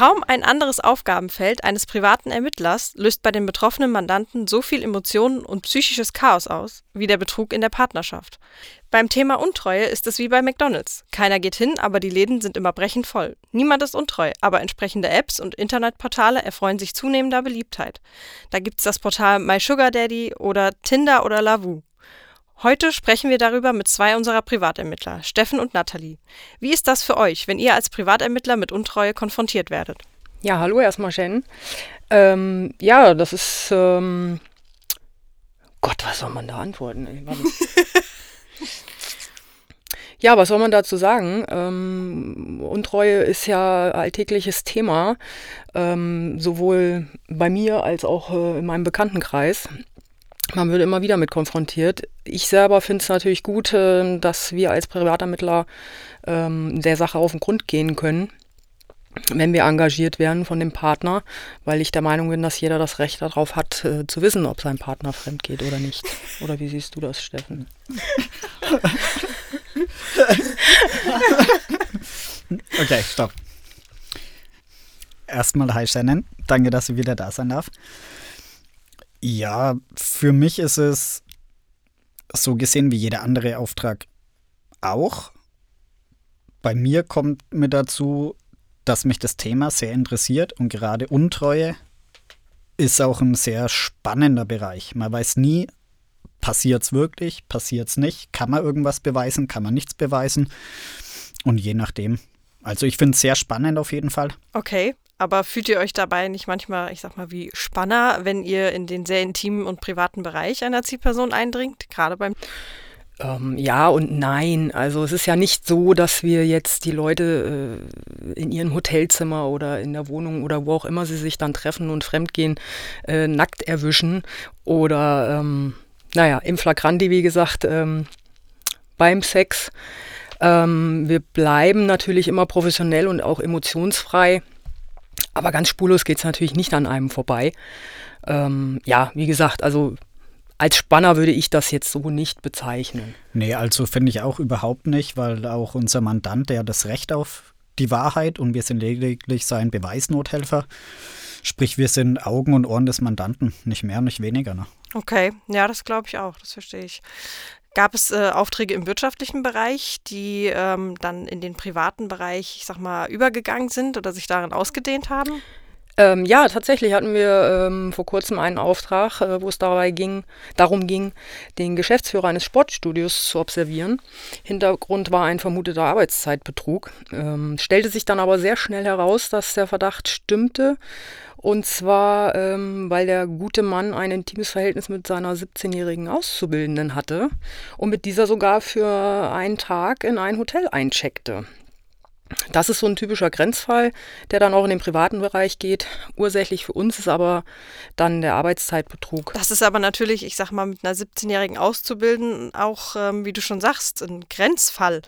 Kaum ein anderes Aufgabenfeld eines privaten Ermittlers löst bei den betroffenen Mandanten so viel Emotionen und psychisches Chaos aus wie der Betrug in der Partnerschaft. Beim Thema Untreue ist es wie bei McDonald's. Keiner geht hin, aber die Läden sind immer brechend voll. Niemand ist untreu, aber entsprechende Apps und Internetportale erfreuen sich zunehmender Beliebtheit. Da gibt's das Portal My Sugar Daddy oder Tinder oder Lavu. Heute sprechen wir darüber mit zwei unserer Privatermittler, Steffen und Nathalie. Wie ist das für euch, wenn ihr als Privatermittler mit Untreue konfrontiert werdet? Ja, hallo erstmal, Jen. Ähm, ja, das ist. Ähm Gott, was soll man da antworten? ja, was soll man dazu sagen? Ähm, Untreue ist ja alltägliches Thema, ähm, sowohl bei mir als auch äh, in meinem Bekanntenkreis. Man wird immer wieder mit konfrontiert. Ich selber finde es natürlich gut, äh, dass wir als Privatermittler ähm, der Sache auf den Grund gehen können, wenn wir engagiert werden von dem Partner, weil ich der Meinung bin, dass jeder das Recht darauf hat, äh, zu wissen, ob sein Partner fremd geht oder nicht. Oder wie siehst du das, Steffen? okay, stopp. Erstmal Hi Shannon. Danke, dass ich wieder da sein darf. Ja, für mich ist es so gesehen wie jeder andere Auftrag auch. Bei mir kommt mir dazu, dass mich das Thema sehr interessiert und gerade Untreue ist auch ein sehr spannender Bereich. Man weiß nie, passiert es wirklich, passiert es nicht, kann man irgendwas beweisen, kann man nichts beweisen und je nachdem. Also ich finde es sehr spannend auf jeden Fall. Okay, aber fühlt ihr euch dabei nicht manchmal, ich sag mal, wie Spanner, wenn ihr in den sehr intimen und privaten Bereich einer Zielperson eindringt, gerade beim ähm, ja und nein. Also es ist ja nicht so, dass wir jetzt die Leute äh, in ihrem Hotelzimmer oder in der Wohnung oder wo auch immer sie sich dann treffen und fremdgehen, äh, nackt erwischen oder, ähm, naja, im Flagranti, wie gesagt, ähm, beim Sex. Ähm, wir bleiben natürlich immer professionell und auch emotionsfrei. Aber ganz spurlos geht es natürlich nicht an einem vorbei. Ähm, ja, wie gesagt, also als Spanner würde ich das jetzt so nicht bezeichnen. Nee, also finde ich auch überhaupt nicht, weil auch unser Mandant, der hat das Recht auf die Wahrheit und wir sind lediglich sein Beweisnothelfer. Sprich, wir sind Augen und Ohren des Mandanten, nicht mehr, nicht weniger. Ne? Okay, ja, das glaube ich auch, das verstehe ich. Gab es äh, Aufträge im wirtschaftlichen Bereich, die ähm, dann in den privaten Bereich, ich sag mal, übergegangen sind oder sich darin ausgedehnt haben? Ähm, ja, tatsächlich hatten wir ähm, vor kurzem einen Auftrag, äh, wo es dabei ging, darum ging, den Geschäftsführer eines Sportstudios zu observieren. Hintergrund war ein vermuteter Arbeitszeitbetrug. Ähm, stellte sich dann aber sehr schnell heraus, dass der Verdacht stimmte. Und zwar, ähm, weil der gute Mann ein intimes Verhältnis mit seiner 17-jährigen Auszubildenden hatte und mit dieser sogar für einen Tag in ein Hotel eincheckte. Das ist so ein typischer Grenzfall, der dann auch in den privaten Bereich geht. Ursächlich für uns ist aber dann der Arbeitszeitbetrug. Das ist aber natürlich, ich sag mal, mit einer 17-jährigen Auszubildenden auch, ähm, wie du schon sagst, ein Grenzfall.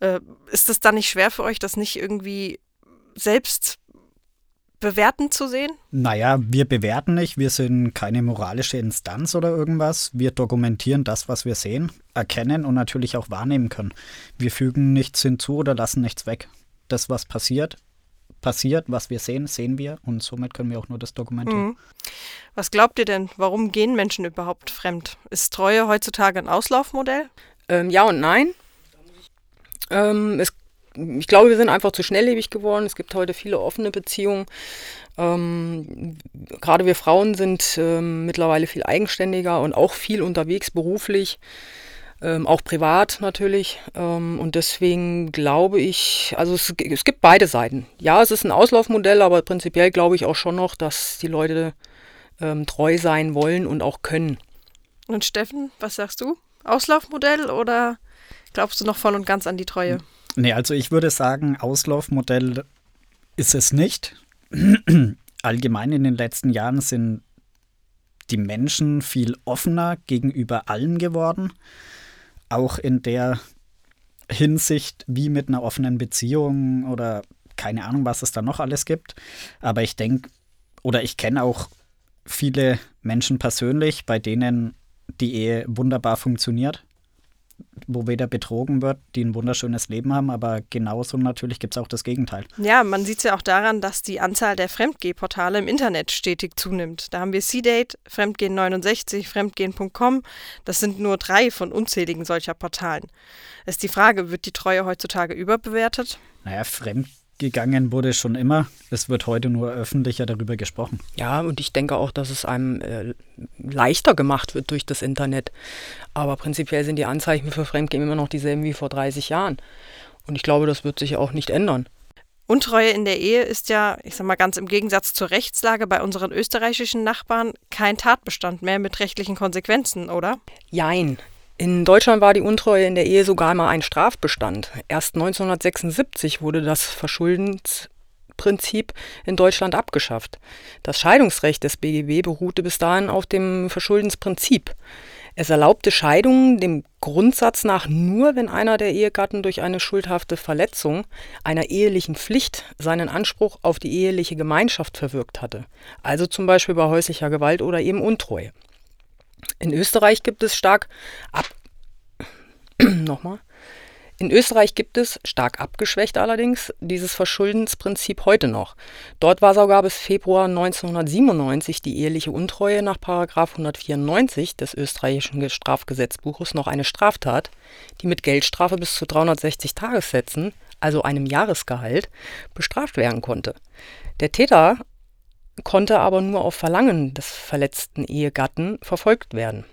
Äh, ist es dann nicht schwer für euch, das nicht irgendwie selbst bewerten zu sehen? Naja, wir bewerten nicht, wir sind keine moralische Instanz oder irgendwas. Wir dokumentieren das, was wir sehen, erkennen und natürlich auch wahrnehmen können. Wir fügen nichts hinzu oder lassen nichts weg. Das, was passiert, passiert, was wir sehen, sehen wir und somit können wir auch nur das dokumentieren. Mhm. Was glaubt ihr denn, warum gehen Menschen überhaupt fremd? Ist Treue heutzutage ein Auslaufmodell? Ähm, ja und nein. Ähm, es ich glaube, wir sind einfach zu schnelllebig geworden. Es gibt heute viele offene Beziehungen. Ähm, gerade wir Frauen sind ähm, mittlerweile viel eigenständiger und auch viel unterwegs beruflich, ähm, auch privat natürlich. Ähm, und deswegen glaube ich, also es, es, gibt beide Seiten. Ja, es ist ein Auslaufmodell, aber prinzipiell glaube ich auch schon noch, dass die Leute ähm, treu sein wollen und auch können. Und Steffen, was sagst du? Auslaufmodell oder glaubst du noch voll und ganz an die Treue? Nee, also ich würde sagen, Auslaufmodell ist es nicht. Allgemein in den letzten Jahren sind die Menschen viel offener gegenüber allem geworden. Auch in der Hinsicht wie mit einer offenen Beziehung oder keine Ahnung, was es da noch alles gibt. Aber ich denke, oder ich kenne auch viele Menschen persönlich, bei denen die Ehe wunderbar funktioniert wo weder betrogen wird, die ein wunderschönes Leben haben, aber genauso natürlich gibt es auch das Gegenteil. Ja, man sieht es ja auch daran, dass die Anzahl der Fremdgehportale im Internet stetig zunimmt. Da haben wir C-Date, Fremdgehen69, Fremdgehen.com. Das sind nur drei von unzähligen solcher Portalen. Ist die Frage, wird die Treue heutzutage überbewertet? Naja, Fremdgehen gegangen wurde schon immer. Es wird heute nur öffentlicher darüber gesprochen. Ja, und ich denke auch, dass es einem äh, leichter gemacht wird durch das Internet. Aber prinzipiell sind die Anzeichen für Fremdgehen immer noch dieselben wie vor 30 Jahren. Und ich glaube, das wird sich auch nicht ändern. Untreue in der Ehe ist ja, ich sag mal ganz im Gegensatz zur Rechtslage bei unseren österreichischen Nachbarn, kein Tatbestand mehr mit rechtlichen Konsequenzen, oder? Jein. In Deutschland war die Untreue in der Ehe sogar mal ein Strafbestand. Erst 1976 wurde das Verschuldensprinzip in Deutschland abgeschafft. Das Scheidungsrecht des BGB beruhte bis dahin auf dem Verschuldensprinzip. Es erlaubte Scheidungen dem Grundsatz nach nur, wenn einer der Ehegatten durch eine schuldhafte Verletzung einer ehelichen Pflicht seinen Anspruch auf die eheliche Gemeinschaft verwirkt hatte, also zum Beispiel bei häuslicher Gewalt oder eben Untreue. In Österreich gibt es stark ab nochmal. In Österreich gibt es, stark abgeschwächt allerdings, dieses Verschuldensprinzip heute noch. Dort war sogar bis Februar 1997 die eheliche Untreue nach 194 des österreichischen Strafgesetzbuches noch eine Straftat, die mit Geldstrafe bis zu 360 Tagessätzen, also einem Jahresgehalt, bestraft werden konnte. Der Täter konnte aber nur auf Verlangen des verletzten Ehegatten verfolgt werden.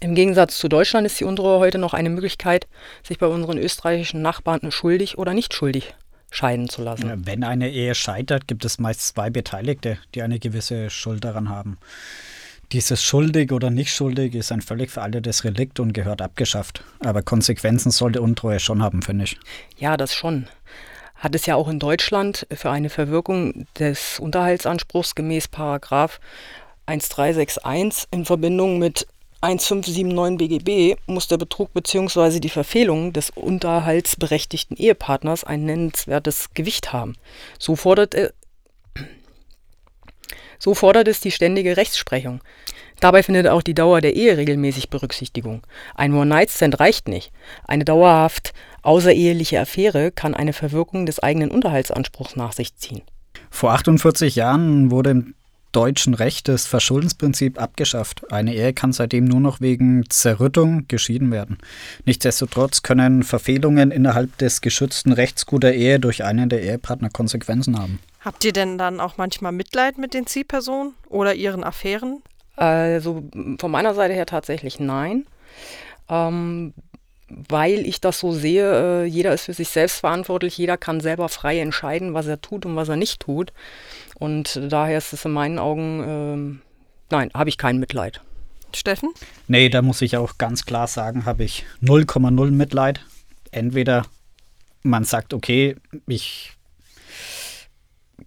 Im Gegensatz zu Deutschland ist die Untreue heute noch eine Möglichkeit, sich bei unseren österreichischen Nachbarn schuldig oder nicht schuldig scheiden zu lassen. Wenn eine Ehe scheitert, gibt es meist zwei Beteiligte, die eine gewisse Schuld daran haben. Dieses schuldig oder nicht schuldig ist ein völlig veraltetes Relikt und gehört abgeschafft. Aber Konsequenzen sollte Untreue schon haben, finde ich. Ja, das schon hat es ja auch in Deutschland für eine Verwirkung des Unterhaltsanspruchs gemäß Paragraph 1361 in Verbindung mit 1579 BGB muss der Betrug bzw. die Verfehlung des unterhaltsberechtigten Ehepartners ein nennenswertes Gewicht haben. So fordert, äh, so fordert es die ständige Rechtsprechung. Dabei findet auch die Dauer der Ehe regelmäßig Berücksichtigung. Ein One-Night-Stand reicht nicht. Eine dauerhaft außereheliche Affäre kann eine Verwirkung des eigenen Unterhaltsanspruchs nach sich ziehen. Vor 48 Jahren wurde im deutschen Recht das Verschuldensprinzip abgeschafft. Eine Ehe kann seitdem nur noch wegen Zerrüttung geschieden werden. Nichtsdestotrotz können Verfehlungen innerhalb des geschützten Rechtsgut der Ehe durch einen der Ehepartner Konsequenzen haben. Habt ihr denn dann auch manchmal Mitleid mit den Ziehpersonen oder ihren Affären? Also von meiner Seite her tatsächlich nein. Ähm, weil ich das so sehe, äh, jeder ist für sich selbst verantwortlich, jeder kann selber frei entscheiden, was er tut und was er nicht tut. Und daher ist es in meinen Augen, äh, nein, habe ich kein Mitleid. Steffen? Nee, da muss ich auch ganz klar sagen, habe ich 0,0 Mitleid. Entweder man sagt, okay, ich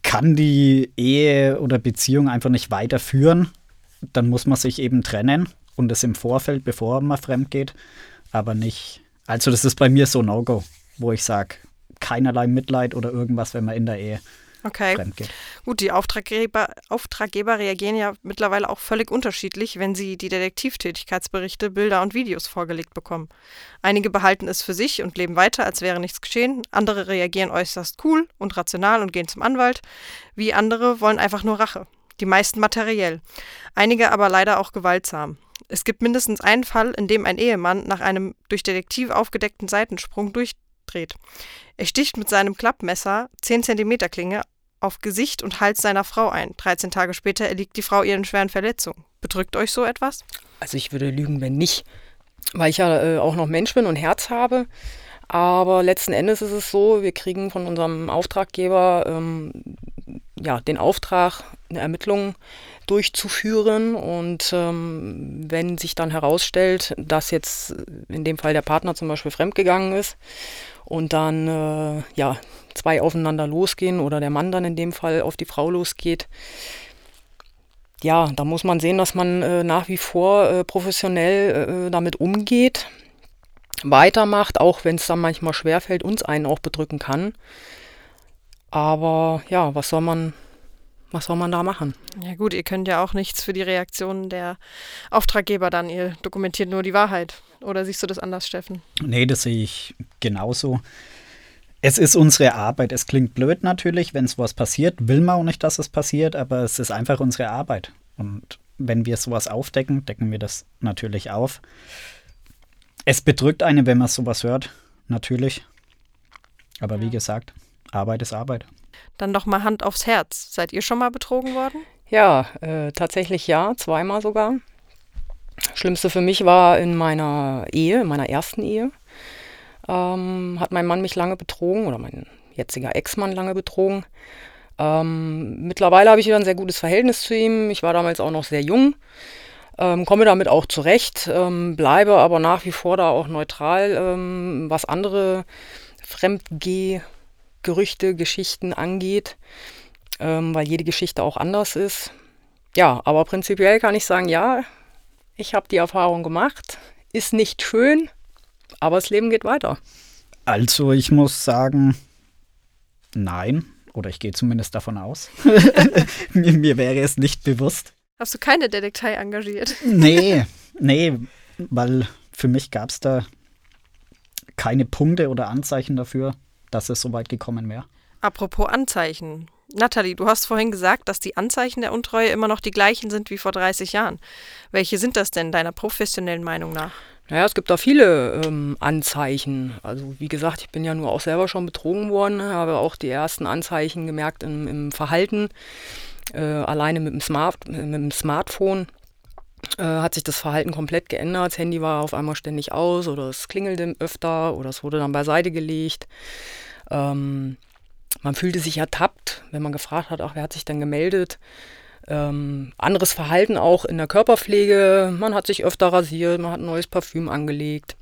kann die Ehe oder Beziehung einfach nicht weiterführen dann muss man sich eben trennen und das im Vorfeld, bevor man fremd geht, aber nicht. Also, das ist bei mir so No-Go, wo ich sage, keinerlei Mitleid oder irgendwas, wenn man in der Ehe okay. Gut, die Auftraggeber, Auftraggeber reagieren ja mittlerweile auch völlig unterschiedlich, wenn sie die Detektivtätigkeitsberichte, Bilder und Videos vorgelegt bekommen. Einige behalten es für sich und leben weiter, als wäre nichts geschehen. Andere reagieren äußerst cool und rational und gehen zum Anwalt. Wie andere wollen einfach nur Rache die meisten materiell, einige aber leider auch gewaltsam. Es gibt mindestens einen Fall, in dem ein Ehemann nach einem durch Detektiv aufgedeckten Seitensprung durchdreht. Er sticht mit seinem Klappmesser 10 cm Klinge auf Gesicht und Hals seiner Frau ein. 13 Tage später erliegt die Frau ihren schweren Verletzungen. Bedrückt euch so etwas? Also ich würde lügen, wenn nicht, weil ich ja äh, auch noch Mensch bin und Herz habe. Aber letzten Endes ist es so, wir kriegen von unserem Auftraggeber ähm, ja, den Auftrag, eine Ermittlung durchzuführen. Und ähm, wenn sich dann herausstellt, dass jetzt in dem Fall der Partner zum Beispiel fremdgegangen ist und dann äh, ja, zwei aufeinander losgehen oder der Mann dann in dem Fall auf die Frau losgeht, ja, da muss man sehen, dass man äh, nach wie vor äh, professionell äh, damit umgeht, weitermacht, auch wenn es dann manchmal schwerfällt, uns einen auch bedrücken kann. Aber ja, was soll man was soll man da machen? Ja gut, ihr könnt ja auch nichts für die Reaktionen der Auftraggeber dann. Ihr dokumentiert nur die Wahrheit. Oder siehst du das anders, Steffen? Nee, das sehe ich genauso. Es ist unsere Arbeit. Es klingt blöd natürlich, wenn es was passiert, will man auch nicht, dass es passiert, aber es ist einfach unsere Arbeit. Und wenn wir sowas aufdecken, decken wir das natürlich auf. Es bedrückt einen, wenn man sowas hört, natürlich. Aber ja. wie gesagt, Arbeit ist Arbeit. Dann doch mal Hand aufs Herz. Seid ihr schon mal betrogen worden? Ja, äh, tatsächlich ja, zweimal sogar. Schlimmste für mich war in meiner Ehe, in meiner ersten Ehe. Ähm, hat mein Mann mich lange betrogen oder mein jetziger Ex-Mann lange betrogen. Ähm, mittlerweile habe ich wieder ein sehr gutes Verhältnis zu ihm. Ich war damals auch noch sehr jung, ähm, komme damit auch zurecht, ähm, bleibe aber nach wie vor da auch neutral, ähm, was andere Fremdgeh- Gerüchte, Geschichten angeht, ähm, weil jede Geschichte auch anders ist. Ja, aber prinzipiell kann ich sagen, ja, ich habe die Erfahrung gemacht. Ist nicht schön, aber das Leben geht weiter. Also ich muss sagen, nein. Oder ich gehe zumindest davon aus. mir, mir wäre es nicht bewusst. Hast du keine Detektei engagiert? nee, nee, weil für mich gab es da keine Punkte oder Anzeichen dafür, dass es so weit gekommen wäre. Apropos Anzeichen. Nathalie, du hast vorhin gesagt, dass die Anzeichen der Untreue immer noch die gleichen sind wie vor 30 Jahren. Welche sind das denn deiner professionellen Meinung nach? Naja, es gibt da viele ähm, Anzeichen. Also wie gesagt, ich bin ja nur auch selber schon betrogen worden, habe auch die ersten Anzeichen gemerkt im, im Verhalten. Äh, alleine mit dem, Smart, mit dem Smartphone äh, hat sich das Verhalten komplett geändert. Das Handy war auf einmal ständig aus oder es klingelte öfter oder es wurde dann beiseite gelegt. Ähm, man fühlte sich ertappt, wenn man gefragt hat, ach, wer hat sich denn gemeldet? Ähm, anderes Verhalten auch in der Körperpflege. Man hat sich öfter rasiert, man hat ein neues Parfüm angelegt.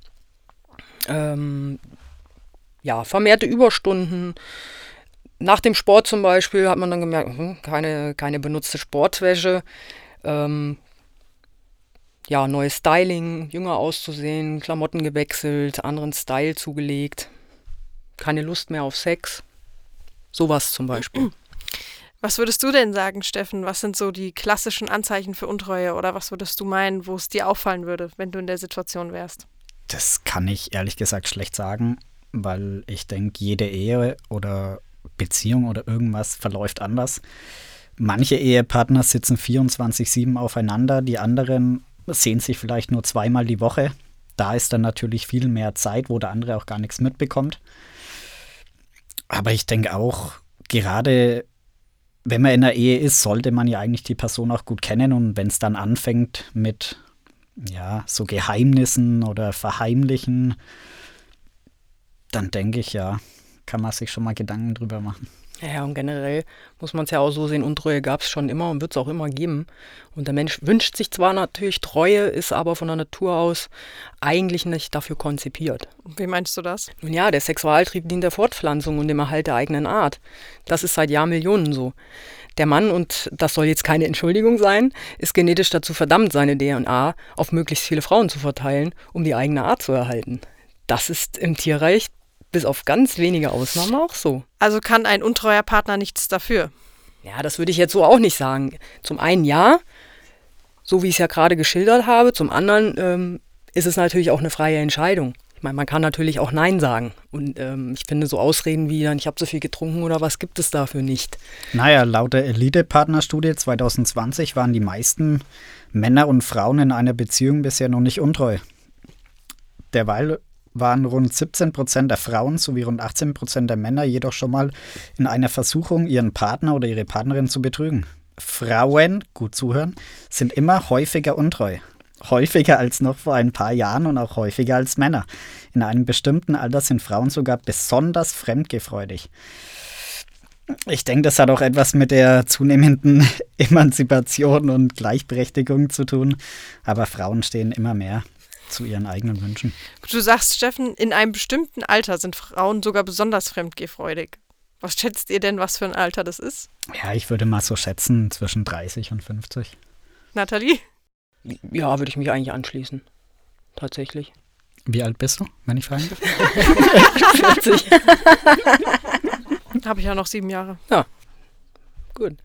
Ähm, ja, vermehrte Überstunden. Nach dem Sport zum Beispiel hat man dann gemerkt, hm, keine, keine benutzte Sportwäsche. Ähm, ja, neues Styling, jünger auszusehen, Klamotten gewechselt, anderen Style zugelegt keine Lust mehr auf Sex. Sowas zum Beispiel. Was würdest du denn sagen, Steffen? Was sind so die klassischen Anzeichen für Untreue oder was würdest du meinen, wo es dir auffallen würde, wenn du in der Situation wärst? Das kann ich ehrlich gesagt schlecht sagen, weil ich denke, jede Ehe oder Beziehung oder irgendwas verläuft anders. Manche Ehepartner sitzen 24-7 aufeinander, die anderen sehen sich vielleicht nur zweimal die Woche. Da ist dann natürlich viel mehr Zeit, wo der andere auch gar nichts mitbekommt. Aber ich denke auch, gerade wenn man in einer Ehe ist, sollte man ja eigentlich die Person auch gut kennen. Und wenn es dann anfängt mit ja, so Geheimnissen oder Verheimlichen, dann denke ich ja, kann man sich schon mal Gedanken drüber machen. Ja, und generell muss man es ja auch so sehen, Untreue gab es schon immer und wird es auch immer geben. Und der Mensch wünscht sich zwar natürlich Treue, ist aber von der Natur aus eigentlich nicht dafür konzipiert. Wie meinst du das? Nun ja, der Sexualtrieb dient der Fortpflanzung und dem Erhalt der eigenen Art. Das ist seit Jahrmillionen so. Der Mann, und das soll jetzt keine Entschuldigung sein, ist genetisch dazu verdammt, seine DNA auf möglichst viele Frauen zu verteilen, um die eigene Art zu erhalten. Das ist im Tierreich bis auf ganz wenige Ausnahmen auch so. Also kann ein untreuer Partner nichts dafür? Ja, das würde ich jetzt so auch nicht sagen. Zum einen ja, so wie ich es ja gerade geschildert habe. Zum anderen ähm, ist es natürlich auch eine freie Entscheidung. Ich meine, man kann natürlich auch Nein sagen. Und ähm, ich finde, so Ausreden wie dann, ich habe zu viel getrunken oder was gibt es dafür nicht. Naja, laut der Elite-Partnerstudie 2020 waren die meisten Männer und Frauen in einer Beziehung bisher noch nicht untreu. Derweil waren rund 17 Prozent der Frauen sowie rund 18 Prozent der Männer jedoch schon mal in einer Versuchung, ihren Partner oder ihre Partnerin zu betrügen. Frauen, gut zuhören, sind immer häufiger untreu. Häufiger als noch vor ein paar Jahren und auch häufiger als Männer. In einem bestimmten Alter sind Frauen sogar besonders fremdgefreudig. Ich denke, das hat auch etwas mit der zunehmenden Emanzipation und Gleichberechtigung zu tun. Aber Frauen stehen immer mehr zu ihren eigenen Wünschen. Du sagst, Steffen, in einem bestimmten Alter sind Frauen sogar besonders fremdgehfreudig. Was schätzt ihr denn, was für ein Alter das ist? Ja, ich würde mal so schätzen, zwischen 30 und 50. Nathalie? Ja, würde ich mich eigentlich anschließen. Tatsächlich. Wie alt bist du, wenn ich fragen darf? 40. Habe ich ja noch sieben Jahre. Ja. Gut.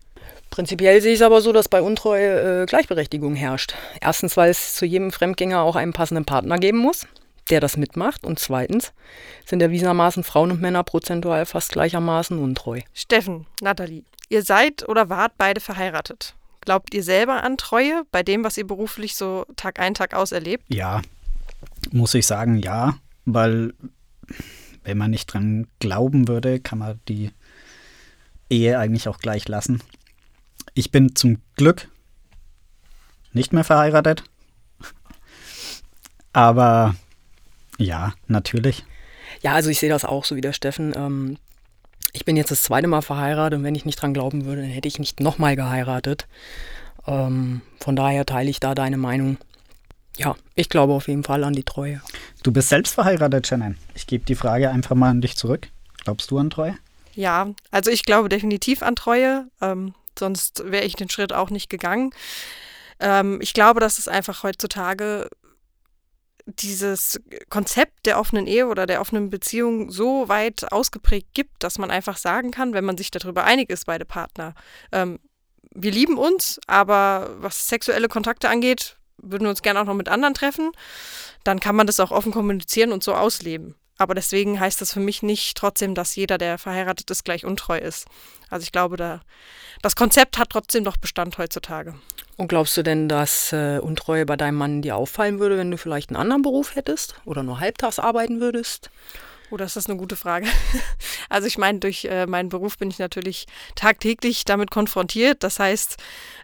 Prinzipiell sehe ich es aber so, dass bei Untreue äh, Gleichberechtigung herrscht. Erstens, weil es zu jedem Fremdgänger auch einen passenden Partner geben muss, der das mitmacht. Und zweitens sind erwiesenermaßen Frauen und Männer prozentual fast gleichermaßen untreu. Steffen, Nathalie, ihr seid oder wart beide verheiratet. Glaubt ihr selber an Treue bei dem, was ihr beruflich so Tag ein, Tag aus erlebt? Ja, muss ich sagen, ja, weil wenn man nicht dran glauben würde, kann man die Ehe eigentlich auch gleich lassen. Ich bin zum Glück nicht mehr verheiratet. Aber ja, natürlich. Ja, also ich sehe das auch so wie der Steffen. Ähm, ich bin jetzt das zweite Mal verheiratet und wenn ich nicht dran glauben würde, dann hätte ich nicht nochmal geheiratet. Ähm, von daher teile ich da deine Meinung. Ja, ich glaube auf jeden Fall an die Treue. Du bist selbst verheiratet, Shannon. Ich gebe die Frage einfach mal an dich zurück. Glaubst du an Treue? Ja, also ich glaube definitiv an Treue. Ähm, sonst wäre ich den Schritt auch nicht gegangen. Ähm, ich glaube, dass es einfach heutzutage dieses Konzept der offenen Ehe oder der offenen Beziehung so weit ausgeprägt gibt, dass man einfach sagen kann, wenn man sich darüber einig ist, beide Partner, ähm, wir lieben uns, aber was sexuelle Kontakte angeht, würden wir uns gerne auch noch mit anderen treffen, dann kann man das auch offen kommunizieren und so ausleben. Aber deswegen heißt das für mich nicht trotzdem, dass jeder, der verheiratet ist, gleich untreu ist. Also ich glaube, da, das Konzept hat trotzdem noch Bestand heutzutage. Und glaubst du denn, dass äh, Untreue bei deinem Mann dir auffallen würde, wenn du vielleicht einen anderen Beruf hättest oder nur halbtags arbeiten würdest? Oh, das ist eine gute Frage. Also ich meine, durch äh, meinen Beruf bin ich natürlich tagtäglich damit konfrontiert. Das heißt,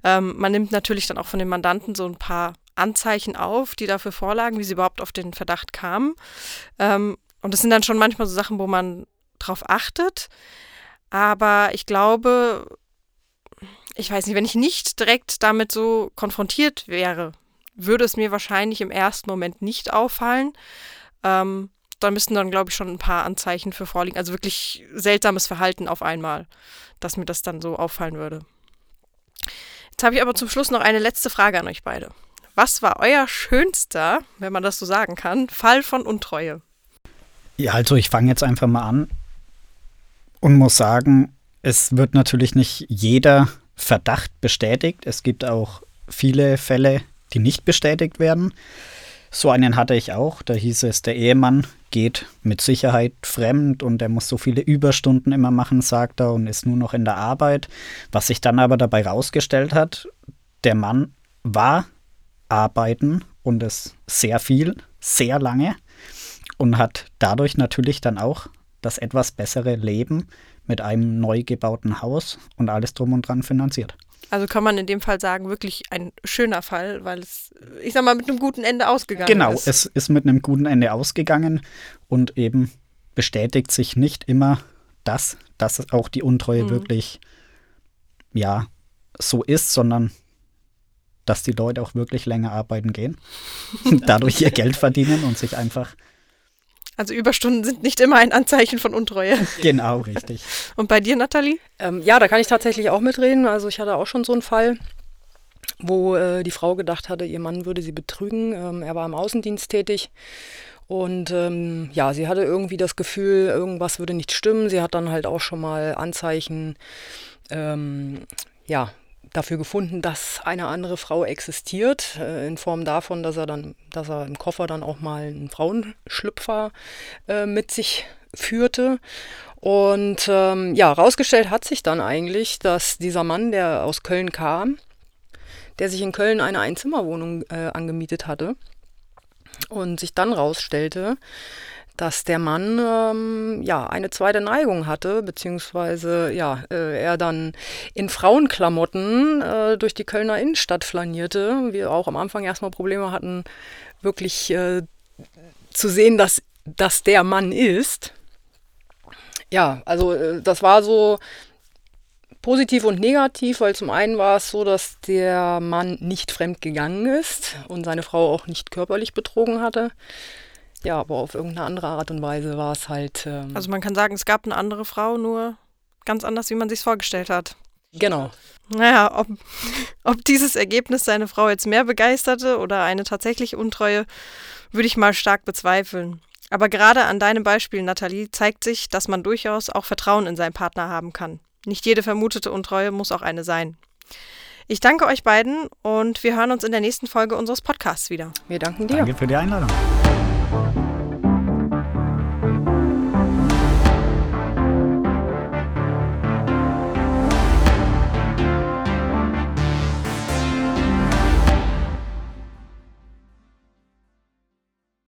ähm, man nimmt natürlich dann auch von den Mandanten so ein paar Anzeichen auf, die dafür vorlagen, wie sie überhaupt auf den Verdacht kamen. Ähm, und das sind dann schon manchmal so Sachen, wo man drauf achtet. Aber ich glaube, ich weiß nicht, wenn ich nicht direkt damit so konfrontiert wäre, würde es mir wahrscheinlich im ersten Moment nicht auffallen. Ähm, da müssten dann, glaube ich, schon ein paar Anzeichen für vorliegen. Also wirklich seltsames Verhalten auf einmal, dass mir das dann so auffallen würde. Jetzt habe ich aber zum Schluss noch eine letzte Frage an euch beide. Was war euer schönster, wenn man das so sagen kann, Fall von Untreue? Ja, also ich fange jetzt einfach mal an und muss sagen, es wird natürlich nicht jeder Verdacht bestätigt. Es gibt auch viele Fälle, die nicht bestätigt werden. So einen hatte ich auch. Da hieß es, der Ehemann geht mit Sicherheit fremd und er muss so viele Überstunden immer machen, sagt er, und ist nur noch in der Arbeit. Was sich dann aber dabei rausgestellt hat, der Mann war arbeiten und es sehr viel, sehr lange und hat dadurch natürlich dann auch das etwas bessere Leben mit einem neu gebauten Haus und alles drum und dran finanziert. Also kann man in dem Fall sagen, wirklich ein schöner Fall, weil es, ich sag mal, mit einem guten Ende ausgegangen genau, ist. Genau, es ist mit einem guten Ende ausgegangen und eben bestätigt sich nicht immer das, dass auch die Untreue mhm. wirklich, ja, so ist, sondern dass die Leute auch wirklich länger arbeiten gehen, dadurch ihr Geld verdienen und sich einfach also Überstunden sind nicht immer ein Anzeichen von Untreue. Genau, richtig. Und bei dir, Nathalie? Ähm, ja, da kann ich tatsächlich auch mitreden. Also ich hatte auch schon so einen Fall, wo äh, die Frau gedacht hatte, ihr Mann würde sie betrügen. Ähm, er war im Außendienst tätig. Und ähm, ja, sie hatte irgendwie das Gefühl, irgendwas würde nicht stimmen. Sie hat dann halt auch schon mal Anzeichen ähm, ja, dafür gefunden, dass eine andere Frau existiert, äh, in Form davon, dass er dann, dass er im Koffer dann auch mal einen Frauenschlüpfer äh, mit sich führte. Und ähm, ja, rausgestellt hat sich dann eigentlich, dass dieser Mann, der aus Köln kam, der sich in Köln eine Einzimmerwohnung äh, angemietet hatte und sich dann rausstellte, dass der Mann ähm, ja eine zweite Neigung hatte, beziehungsweise ja, äh, er dann in Frauenklamotten äh, durch die Kölner Innenstadt flanierte. Wir auch am Anfang erstmal Probleme hatten, wirklich äh, zu sehen, dass das der Mann ist. Ja, also äh, das war so positiv und negativ, weil zum einen war es so, dass der Mann nicht fremd gegangen ist und seine Frau auch nicht körperlich betrogen hatte. Ja, aber auf irgendeine andere Art und Weise war es halt. Ähm also man kann sagen, es gab eine andere Frau, nur ganz anders, wie man sich vorgestellt hat. Genau. Naja, ob, ob dieses Ergebnis seine Frau jetzt mehr begeisterte oder eine tatsächlich Untreue, würde ich mal stark bezweifeln. Aber gerade an deinem Beispiel, Nathalie, zeigt sich, dass man durchaus auch Vertrauen in seinen Partner haben kann. Nicht jede vermutete Untreue muss auch eine sein. Ich danke euch beiden und wir hören uns in der nächsten Folge unseres Podcasts wieder. Wir danken dir. Danke für die Einladung.